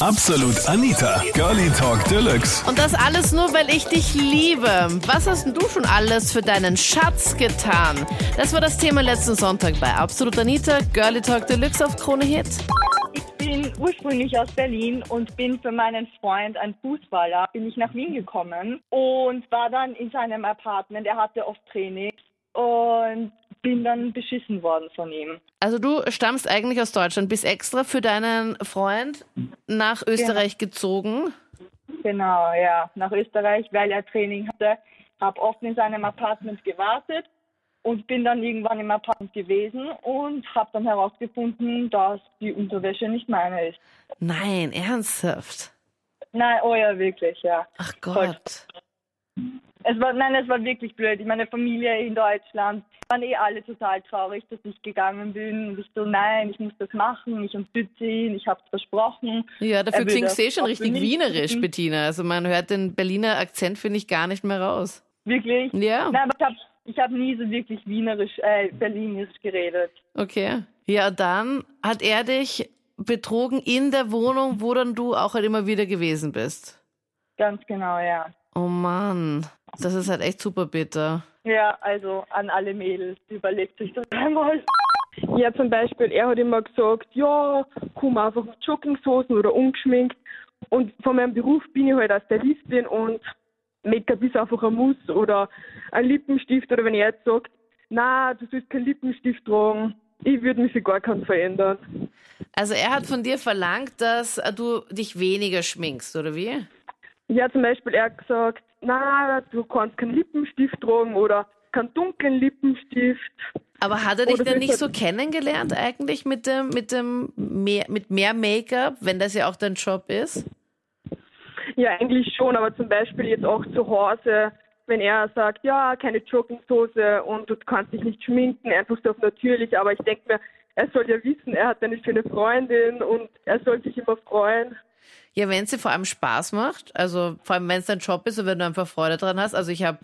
Absolut Anita, Girlie Talk Deluxe. Und das alles nur, weil ich dich liebe. Was hast denn du schon alles für deinen Schatz getan? Das war das Thema letzten Sonntag bei Absolut Anita, Girlie Talk Deluxe auf Krone Hit. Ich bin ursprünglich aus Berlin und bin für meinen Freund, ein Fußballer, bin ich nach Wien gekommen und war dann in seinem Apartment. Er hatte oft Training und bin dann beschissen worden von ihm. Also du stammst eigentlich aus Deutschland, bist extra für deinen Freund nach Österreich gezogen. Genau, ja, nach Österreich, weil er Training hatte. Habe oft in seinem Apartment gewartet und bin dann irgendwann im Apartment gewesen und habe dann herausgefunden, dass die Unterwäsche nicht meine ist. Nein, ernsthaft. Nein, oh ja, wirklich, ja. Ach Gott. Es war, nein, es war wirklich blöd. Meine Familie in Deutschland waren eh alle total traurig, dass ich gegangen bin. Und ich so, nein, ich muss das machen, ich unterstütze ihn, ich habe es versprochen. Ja, dafür klingst du eh schon richtig wienerisch. Bettina. Also man hört den Berliner Akzent, finde ich, gar nicht mehr raus. Wirklich? Ja. Nein, aber ich habe ich hab nie so wirklich wienerisch, äh, berlinisch geredet. Okay. Ja, dann hat er dich betrogen in der Wohnung, wo dann du auch halt immer wieder gewesen bist. Ganz genau, ja. Oh Mann, das ist halt echt super bitter. Ja, also an alle Mädels, überlegt sich das einmal. Ja, zum Beispiel, er hat immer gesagt, ja, komm einfach mit Jogginghosen oder ungeschminkt. Und von meinem Beruf bin ich halt als Stylistin und Make-up ist einfach ein Muss oder ein Lippenstift. Oder wenn er jetzt sagt, na, du sollst keinen Lippenstift tragen, ich würde mich für gar keinen verändern. Also er hat von dir verlangt, dass du dich weniger schminkst, oder wie? Ja, zum Beispiel, er hat gesagt, na, du kannst keinen Lippenstift tragen oder keinen dunklen Lippenstift. Aber hat er dich denn nicht so kennengelernt eigentlich mit dem, mit dem mehr, mit mehr Make-up, wenn das ja auch dein Job ist? Ja, eigentlich schon, aber zum Beispiel jetzt auch zu Hause, wenn er sagt, ja, keine Jogginghose und du kannst dich nicht schminken, einfach so auf natürlich, aber ich denke mir, er soll ja wissen, er hat eine schöne Freundin und er soll sich immer freuen. Ja, wenn es dir vor allem Spaß macht, also vor allem wenn es dein Job ist und wenn du einfach Freude dran hast. Also ich habe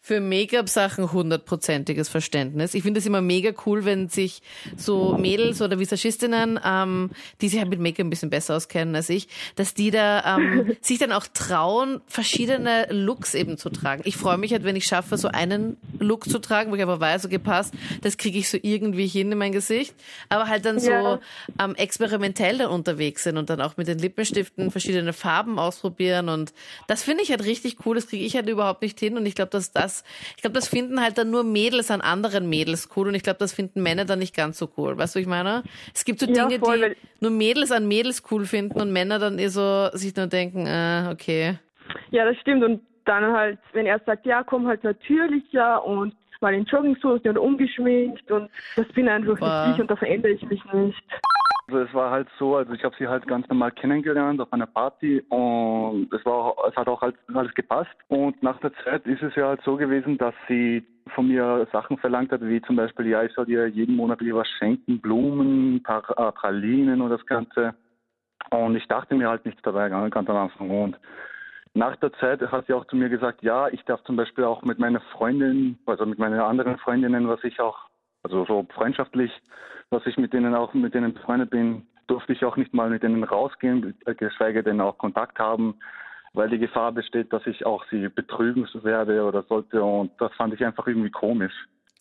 für Make-up-Sachen hundertprozentiges Verständnis. Ich finde es immer mega cool, wenn sich so Mädels oder Visagistinnen, ähm, die sich halt mit Make-up ein bisschen besser auskennen als ich, dass die da ähm, sich dann auch trauen, verschiedene Looks eben zu tragen. Ich freue mich halt, wenn ich schaffe, so einen Look zu tragen, wo ich aber weiß, okay, passt, das kriege ich so irgendwie hin in mein Gesicht. Aber halt dann so Ja. ähm, experimentell dann unterwegs sind und dann auch mit den Lippenstiften verschiedene Farben ausprobieren und das finde ich halt richtig cool, das kriege ich halt überhaupt nicht hin und ich glaube, dass das, ich glaube, das finden halt dann nur Mädels an anderen Mädels cool und ich glaube, das finden Männer dann nicht ganz so cool, weißt du, ich meine? Es gibt so Ja, Dinge, voll, die nur Mädels an Mädels cool finden und Männer dann eh so sich nur denken, äh, okay. Ja, das stimmt und dann halt, wenn er sagt, ja, komm halt natürlicher und mal in Jogginghose und ungeschminkt und das bin einfach Boah. nicht ich und da verändere ich mich nicht. Also es war halt so, also ich habe sie halt ganz normal kennengelernt auf einer Party und es war es hat auch halt alles gepasst und nach der Zeit ist es ja halt so gewesen, dass sie von mir Sachen verlangt hat, wie zum Beispiel, ja, ich soll dir jeden Monat was schenken, Blumen, äh, Pralinen und das Ganze. Und ich dachte mir halt nichts dabei, ganz am Anfang. Und nach der Zeit hat sie auch zu mir gesagt, ja, ich darf zum Beispiel auch mit meiner Freundin, also mit meinen anderen Freundinnen, was ich auch, also so freundschaftlich, was ich mit denen auch, mit denen befreundet bin, durfte ich auch nicht mal mit denen rausgehen, äh, geschweige denn auch Kontakt haben, weil die Gefahr besteht, dass ich auch sie betrügen werde oder sollte. Und das fand ich einfach irgendwie komisch.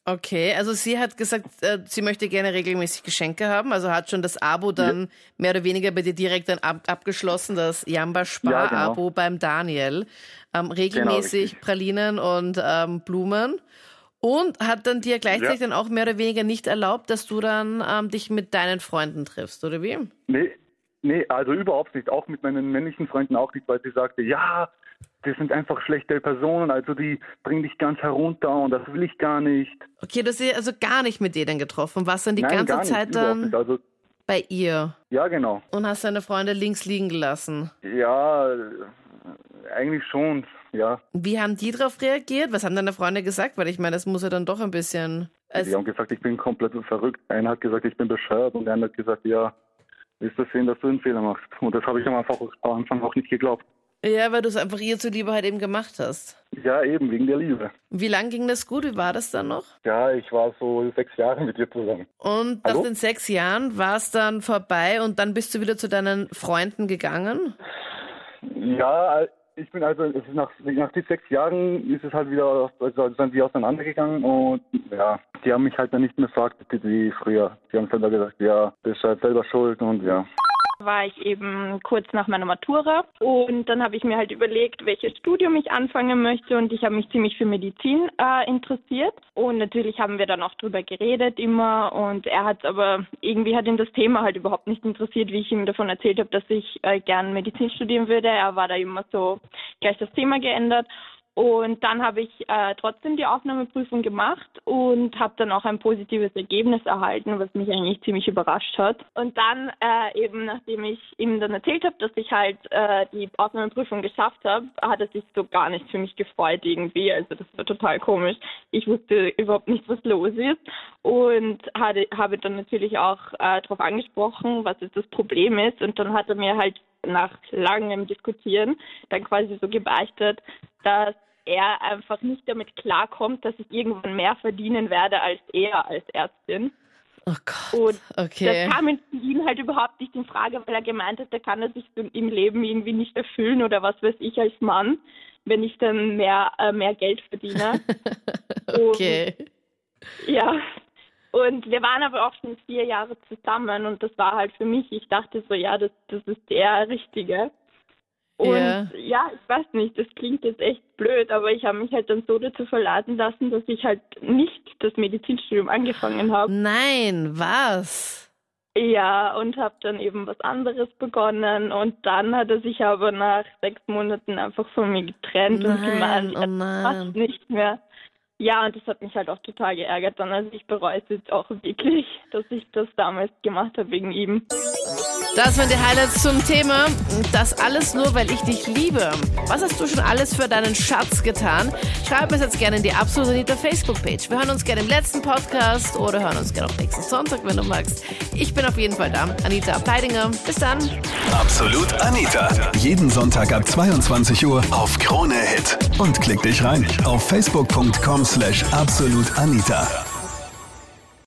Okay, also sie hat gesagt, äh, sie möchte gerne regelmäßig Geschenke haben, also hat schon das Abo dann mehr oder weniger bei dir direkt dann ab, abgeschlossen, das Jamba Spar Ja, genau. beim Daniel. Ähm, regelmäßig richtig. Pralinen und ähm, Blumen. Und hat dann dir gleichzeitig Ja. dann auch mehr oder weniger nicht erlaubt, dass du dann ähm, dich mit deinen Freunden triffst, oder wie? Nee, nee, also überhaupt nicht. Auch mit meinen männlichen Freunden auch nicht, weil sie sagte, ja, das sind einfach schlechte Personen, also die bringen dich ganz herunter und das will ich gar nicht. Okay, du hast dich also gar nicht mit denen getroffen, warst dann die Nein, ganze Zeit dann. Also, bei ihr ja, genau. und hast deine Freunde links liegen gelassen. Ja, eigentlich schon, ja. Wie haben die darauf reagiert? Was haben deine Freunde gesagt? Weil ich meine, das muss ja dann doch ein bisschen. Die Also, haben gesagt, ich bin komplett verrückt. Einer hat gesagt, ich bin bescheuert und der andere hat gesagt, ja, willst du sehen, dass du einen Fehler machst. Und das habe ich am Anfang, am Anfang auch nicht geglaubt. Ja, weil du es einfach ihr zuliebe halt eben gemacht hast. Ja, eben, wegen der Liebe. Wie lang ging das gut? Wie war das dann noch? Ja, ich war so sechs Jahre mit ihr zusammen. Und Hallo? nach den sechs Jahren war es dann vorbei und dann bist du wieder zu deinen Freunden gegangen? Ja, ich bin also, es ist nach, nach sechs Jahren ist es halt wieder, also sind wir auseinandergegangen und ja, die haben mich halt dann nicht mehr verachtet wie früher. Die haben selber gesagt, ja, bist halt selber schuld und ja. War ich eben kurz nach meiner Matura. Und dann habe ich mir halt überlegt, welches Studium ich anfangen möchte. Und ich habe mich ziemlich für Medizin äh, interessiert. Und natürlich haben wir dann auch drüber geredet immer. Und er hat aber irgendwie hat ihn das Thema halt überhaupt nicht interessiert, wie ich ihm davon erzählt habe, dass ich äh, gern Medizin studieren würde. Er war da immer so gleich das Thema geändert und dann habe ich äh, trotzdem die Aufnahmeprüfung gemacht und habe dann auch ein positives Ergebnis erhalten, was mich eigentlich ziemlich überrascht hat. Und dann äh, eben, nachdem ich ihm dann erzählt habe, dass ich halt äh, die Aufnahmeprüfung geschafft habe, hat er sich so gar nicht für mich gefreut irgendwie. Also das war total komisch. Ich wusste überhaupt nicht, was los ist und hatte, habe dann natürlich auch äh, darauf angesprochen, was jetzt das Problem ist. Und dann hat er mir halt nach langem Diskutieren dann quasi so gebeichtet, dass er einfach nicht damit klarkommt, dass ich irgendwann mehr verdienen werde als er als Ärztin. Oh Gott. Und okay. das kam für ihn halt überhaupt nicht in Frage, weil er gemeint hat, da kann er sich im Leben irgendwie nicht erfüllen oder was weiß ich als Mann, wenn ich dann mehr, äh, mehr Geld verdiene. okay. Und, ja. Und wir waren aber auch schon vier Jahre zusammen und das war halt für mich, ich dachte so, ja, das, das ist der Richtige. Und Ja. ja. ich weiß nicht, das klingt jetzt echt blöd, aber ich habe mich halt dann so dazu verladen lassen, dass ich halt nicht das Medizinstudium angefangen habe. Nein, was? Ja, und habe dann eben was anderes begonnen und dann hat er sich aber nach sechs Monaten einfach von mir getrennt und Nein, gemeint, oh er nein. passt nicht mehr. Ja, und das hat mich halt auch total geärgert dann. Also ich bereue es jetzt auch wirklich, dass ich das damals gemacht habe wegen ihm. Das waren die Highlights zum Thema. Das alles nur, weil ich dich liebe. Was hast du schon alles für deinen Schatz getan? Schreib es jetzt gerne in die Absolut Anita Facebook-Page. Wir hören uns gerne im letzten Podcast oder hören uns gerne auch nächsten Sonntag, wenn du magst. Ich bin auf jeden Fall da. Anita Abteidinger. Bis dann. Absolut Anita. Jeden Sonntag ab 22 Uhr auf Krone Hit. Und klick dich rein auf facebook.com slash absolutanita.